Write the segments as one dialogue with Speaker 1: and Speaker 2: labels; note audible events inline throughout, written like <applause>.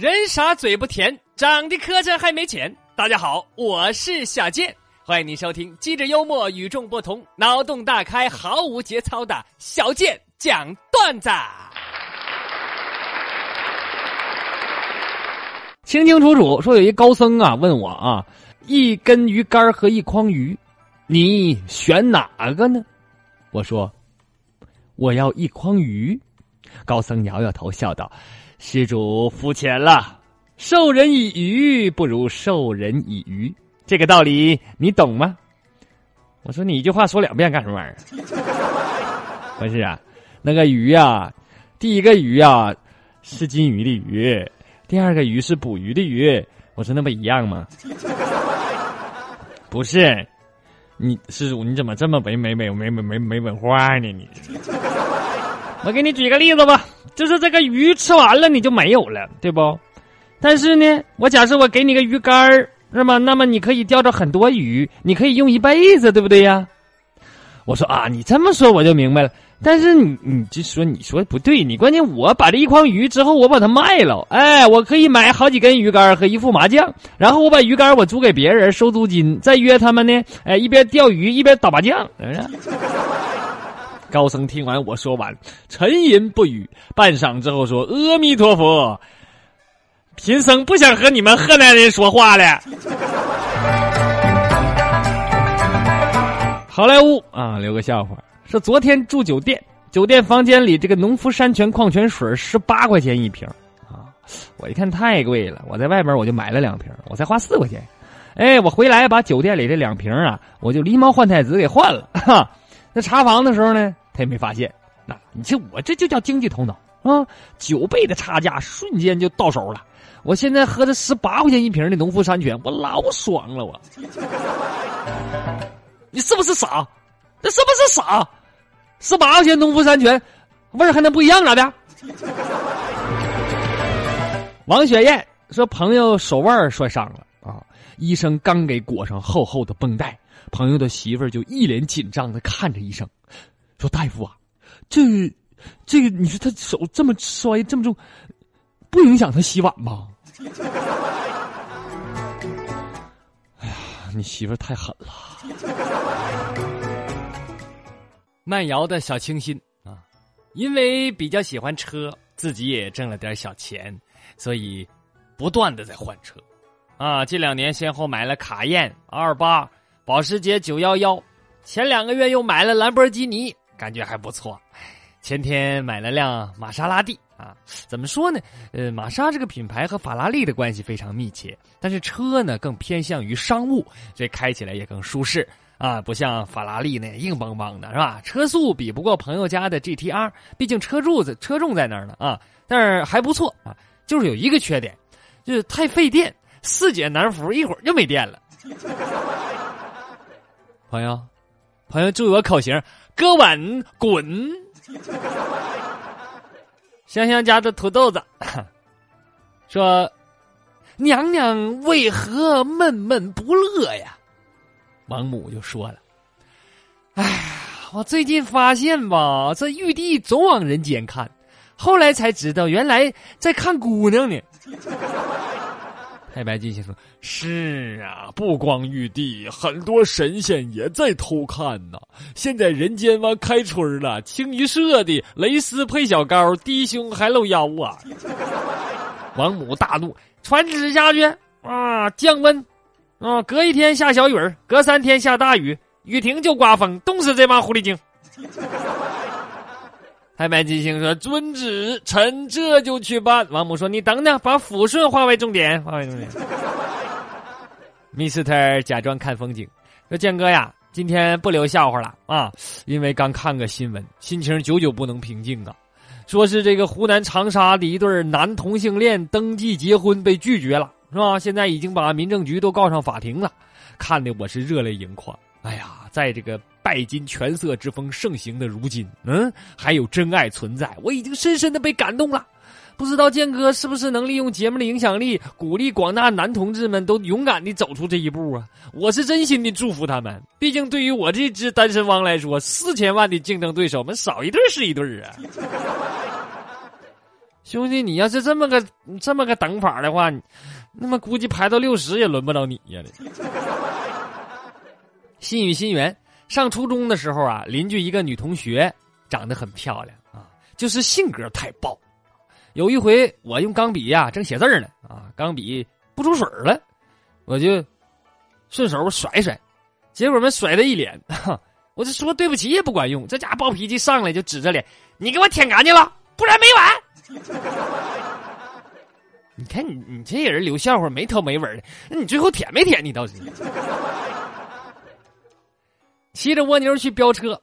Speaker 1: 人傻嘴不甜，长得磕碜还没钱。大家好，我是小健，欢迎你收听机智幽默、与众不同、脑洞大开、毫无节操的小健讲段子。清清楚楚说，有一高僧啊问我啊，一根鱼竿和一筐鱼，你选哪个呢？我说，我要一筐鱼。高僧摇摇头，笑道：“施主肤浅了，授人以鱼不如授人以渔，这个道理你懂吗？”我说：“你一句话说两遍干什么玩意儿？” <laughs> 不是啊，那个鱼啊，第一个鱼啊是金鱼的鱼。第二个鱼是捕鱼的鱼，我说那不一样吗？<laughs> 不是，你施主你怎么这么没没没没没没没文化呢？你，<laughs> 我给你举个例子吧，就是这个鱼吃完了你就没有了，对不？但是呢，我假设我给你个鱼竿儿，是吗？那么你可以钓着很多鱼，你可以用一辈子，对不对呀？我说啊，你这么说我就明白了。但是你你就说你说不对，你关键我把这一筐鱼之后我把它卖了，哎，我可以买好几根鱼竿和一副麻将，然后我把鱼竿我租给别人收租金，再约他们呢，哎，一边钓鱼一边打麻将，是不是？高僧听完我说完，沉吟不语，半晌之后说：“阿弥陀佛，贫僧不想和你们河南人说话了。”好莱坞啊，留个笑话。说昨天住酒店，酒店房间里这个农夫山泉矿泉水十八块钱一瓶啊！我一看太贵了，我在外边我就买了两瓶，我才花四块钱。哎，我回来把酒店里这两瓶啊，我就狸猫换太子给换了。哈，那查房的时候呢，他也没发现。那你这我这就叫经济头脑啊！九倍的差价瞬间就到手了。我现在喝着十八块钱一瓶的农夫山泉，我老爽了。我，你是不是傻？那是不是傻？十八块钱农夫山泉，味儿还能不一样咋的？王雪艳说：“朋友手腕摔伤了啊，医生刚给裹上厚厚的绷带，朋友的媳妇儿就一脸紧张的看着医生，说：‘大夫啊，这这个你说他手这么摔这么重，不影响他洗碗吗？’ <laughs> 哎呀，你媳妇太狠了。”慢摇的小清新啊，因为比较喜欢车，自己也挣了点小钱，所以不断的在换车，啊，这两年先后买了卡宴、二八、保时捷九幺幺，前两个月又买了兰博基尼，感觉还不错。前天买了辆玛莎拉蒂啊，怎么说呢？呃，玛莎这个品牌和法拉利的关系非常密切，但是车呢更偏向于商务，所以开起来也更舒适。啊，不像法拉利那硬邦邦的，是吧？车速比不过朋友家的 GTR，毕竟车柱子车重在那儿呢啊。但是还不错啊，就是有一个缺点，就是太费电，四解难服，一会儿就没电了。<laughs> 朋友，朋友注意我口型，搁稳滚。香香家的土豆子 <laughs> 说：“娘娘为何闷闷不乐呀？”王母就说了：“哎呀，我最近发现吧，这玉帝总往人间看，后来才知道原来在看姑娘呢。”太白金星说：“是啊，不光玉帝，很多神仙也在偷看呢。现在人间往开春了，清一色的蕾丝配小高，低胸还露腰啊！”王母大怒，传旨下去啊，降温。啊，隔一天下小雨儿，隔三天下大雨，雨停就刮风，冻死这帮狐狸精。太白金星说：“遵旨，臣这就去办。”王母说：“你等等，把抚顺化为重点，化为重点。” Mister 假装看风景，说：“建哥呀，今天不留笑话了啊，因为刚看个新闻，心情久久不能平静啊。说是这个湖南长沙的一对男同性恋登记结婚被拒绝了。”是吧？现在已经把民政局都告上法庭了，看的我是热泪盈眶。哎呀，在这个拜金权色之风盛行的如今，嗯，还有真爱存在，我已经深深的被感动了。不知道建哥是不是能利用节目的影响力，鼓励广大男同志们都勇敢的走出这一步啊？我是真心的祝福他们。毕竟对于我这只单身汪来说，四千万的竞争对手们少一对是一对啊。兄弟，你要是这么个这么个等法的话，那么估计排到六十也轮不到你呀！心与心缘，上初中的时候啊，邻居一个女同学长得很漂亮啊，就是性格太暴。有一回我用钢笔呀正写字呢啊，钢笔不出水了，我就顺手甩甩，结果们甩了一脸。<laughs> 我就说对不起也不管用，这家暴脾气上来就指着脸，你给我舔干净了，不然没完。<laughs> 你看你你这人留笑话没头没尾的，那你最后舔没舔？你倒是。骑着蜗牛去飙车，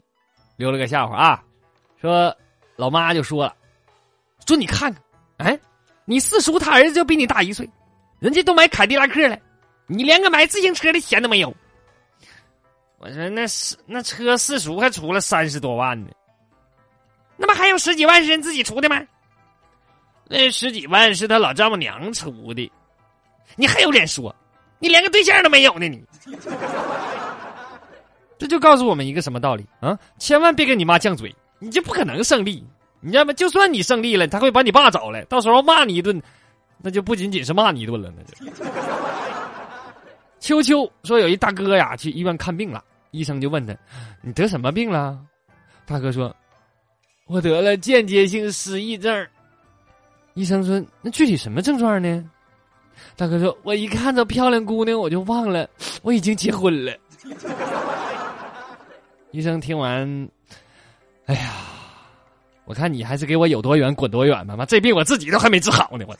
Speaker 1: 留了个笑话啊，说老妈就说了，说你看看，哎，你四叔他儿子就比你大一岁，人家都买凯迪拉克了，你连个买自行车的钱都没有。我说那是那车四叔还出了三十多万呢，那么还有十几万是人自己出的吗？那十几万是他老丈母娘出的，你还有脸说？你连个对象都没有呢！你，这就告诉我们一个什么道理啊？千万别跟你妈犟嘴，你就不可能胜利。你知道吗？就算你胜利了，他会把你爸找来，到时候骂你一顿，那就不仅仅是骂你一顿了，那就。<laughs> 秋秋说有一大哥呀去医院看病了，医生就问他：“你得什么病了？”大哥说：“我得了间接性失忆症。”医生说：“那具体什么症状呢？”大哥说：“我一看到漂亮姑娘，我就忘了我已经结婚了。” <laughs> 医生听完，哎呀，我看你还是给我有多远滚多远吧！妈，这病我自己都还没治好呢，我。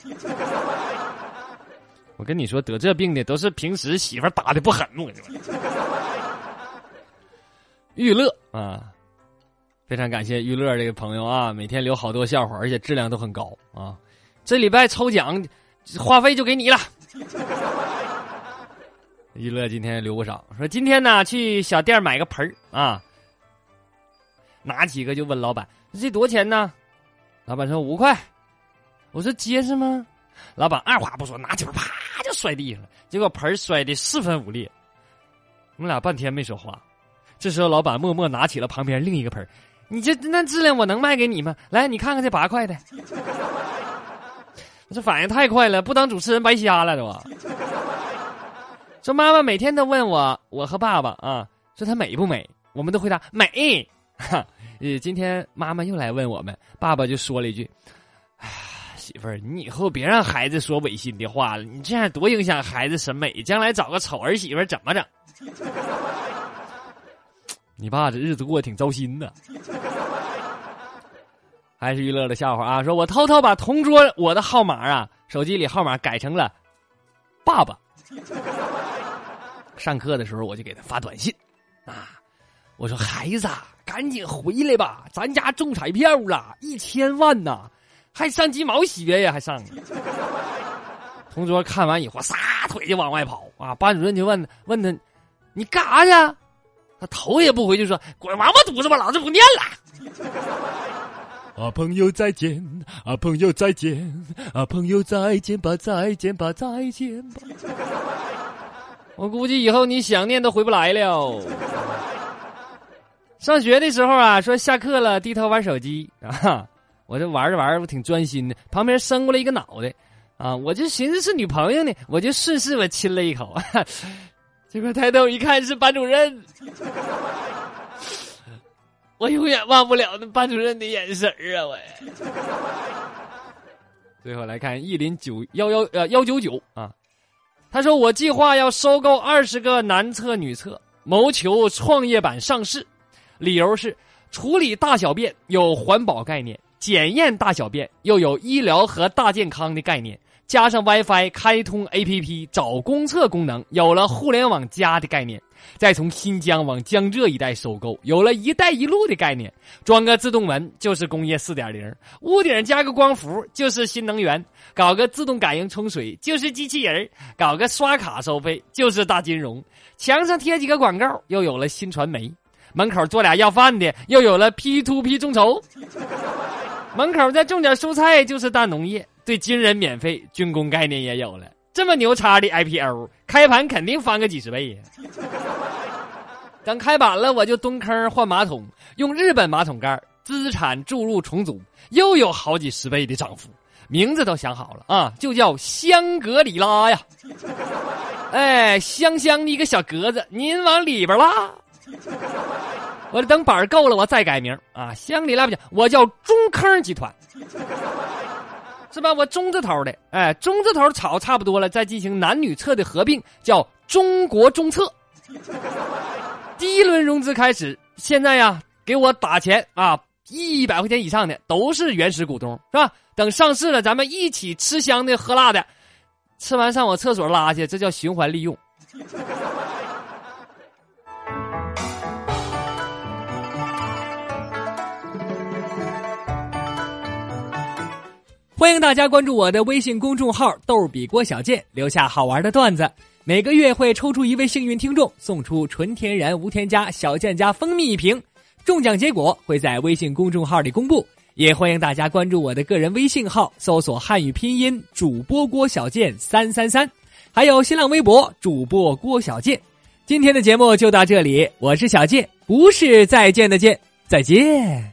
Speaker 1: <laughs> 我跟你说，得这病的都是平时媳妇打的不狠，我跟你说。娱乐啊。非常感谢娱乐这个朋友啊，每天留好多笑话，而且质量都很高啊！这礼拜抽奖，话费就给你了。<laughs> 娱乐今天留不少，说今天呢去小店买个盆儿啊，拿几个就问老板这多钱呢？老板说五块。我说结实吗？老板二话不说，拿起盆啪就摔地上了，结果盆摔的四分五裂。我们俩半天没说话，这时候老板默默拿起了旁边另一个盆你这那质量我能卖给你吗？来，你看看这八块的，<laughs> 这反应太快了，不当主持人白瞎了，都。说妈妈每天都问我，我和爸爸啊，说他美不美？我们都回答美。哈，呃，今天妈妈又来问我们，爸爸就说了一句：“哎，媳妇儿，你以后别让孩子说违心的话了，你这样多影响孩子审美，将来找个丑儿媳妇怎么整？” <laughs> 你爸这日子过得挺糟心的，还是娱乐的笑话啊！说我偷偷把同桌我的号码啊，手机里号码改成了爸爸。上课的时候我就给他发短信啊，我说孩子啊赶紧回来吧，咱家中彩票了一千万呐，还上鸡毛学呀，还上。同桌看完以后撒腿就往外跑啊，班主任就问问他，你干啥去？他头也不回就说：“滚王八犊子吧，老子不念了。”啊，朋友再见！啊，朋友再见！啊，朋友再见吧，再见吧，再见吧。我估计以后你想念都回不来了。上学的时候啊，说下课了，低头玩手机啊，我这玩着玩着我挺专心的，旁边伸过来一个脑袋，啊，我就寻思是女朋友呢，我就顺势我亲了一口。<laughs> 结果抬头一看是班主任，我永远忘不了那班主任的眼神啊！我。最后来看意林九幺幺呃幺九九啊，他说我计划要收购二十个男厕女厕，谋求创业板上市，理由是处理大小便有环保概念，检验大小便又有医疗和大健康的概念。加上 WiFi 开通 APP 找公厕功能，有了互联网加的概念；再从新疆往江浙一带收购，有了一带一路的概念。装个自动门就是工业四点零，屋顶加个光伏就是新能源，搞个自动感应冲水就是机器人，搞个刷卡收费就是大金融。墙上贴几个广告，又有了新传媒；门口做俩要饭的，又有了 P to P 众筹；门口再种点蔬菜就是大农业。对军人免费，军工概念也有了。这么牛叉的 IPO，开盘肯定翻个几十倍呀！等开板了，我就蹲坑换马桶，用日本马桶盖，资产注入重组，又有好几十倍的涨幅。名字都想好了啊，就叫香格里拉呀。哎，香香的一个小格子，您往里边拉。<laughs> 我等板儿够了，我再改名啊。香里拉不行，我叫中坑集团，是吧？我中字头的，哎，中字头炒差不多了，再进行男女厕的合并，叫中国中厕。第一轮融资开始，现在呀，给我打钱啊，一百块钱以上的都是原始股东，是吧？等上市了，咱们一起吃香的喝辣的，吃完上我厕所拉去，这叫循环利用。欢迎大家关注我的微信公众号“逗比郭小贱”，留下好玩的段子。每个月会抽出一位幸运听众，送出纯天然无添加小健家蜂蜜一瓶。中奖结果会在微信公众号里公布，也欢迎大家关注我的个人微信号，搜索汉语拼音主播郭小健三三三，还有新浪微博主播郭小健。今天的节目就到这里，我是小健，不是再见的见，再见。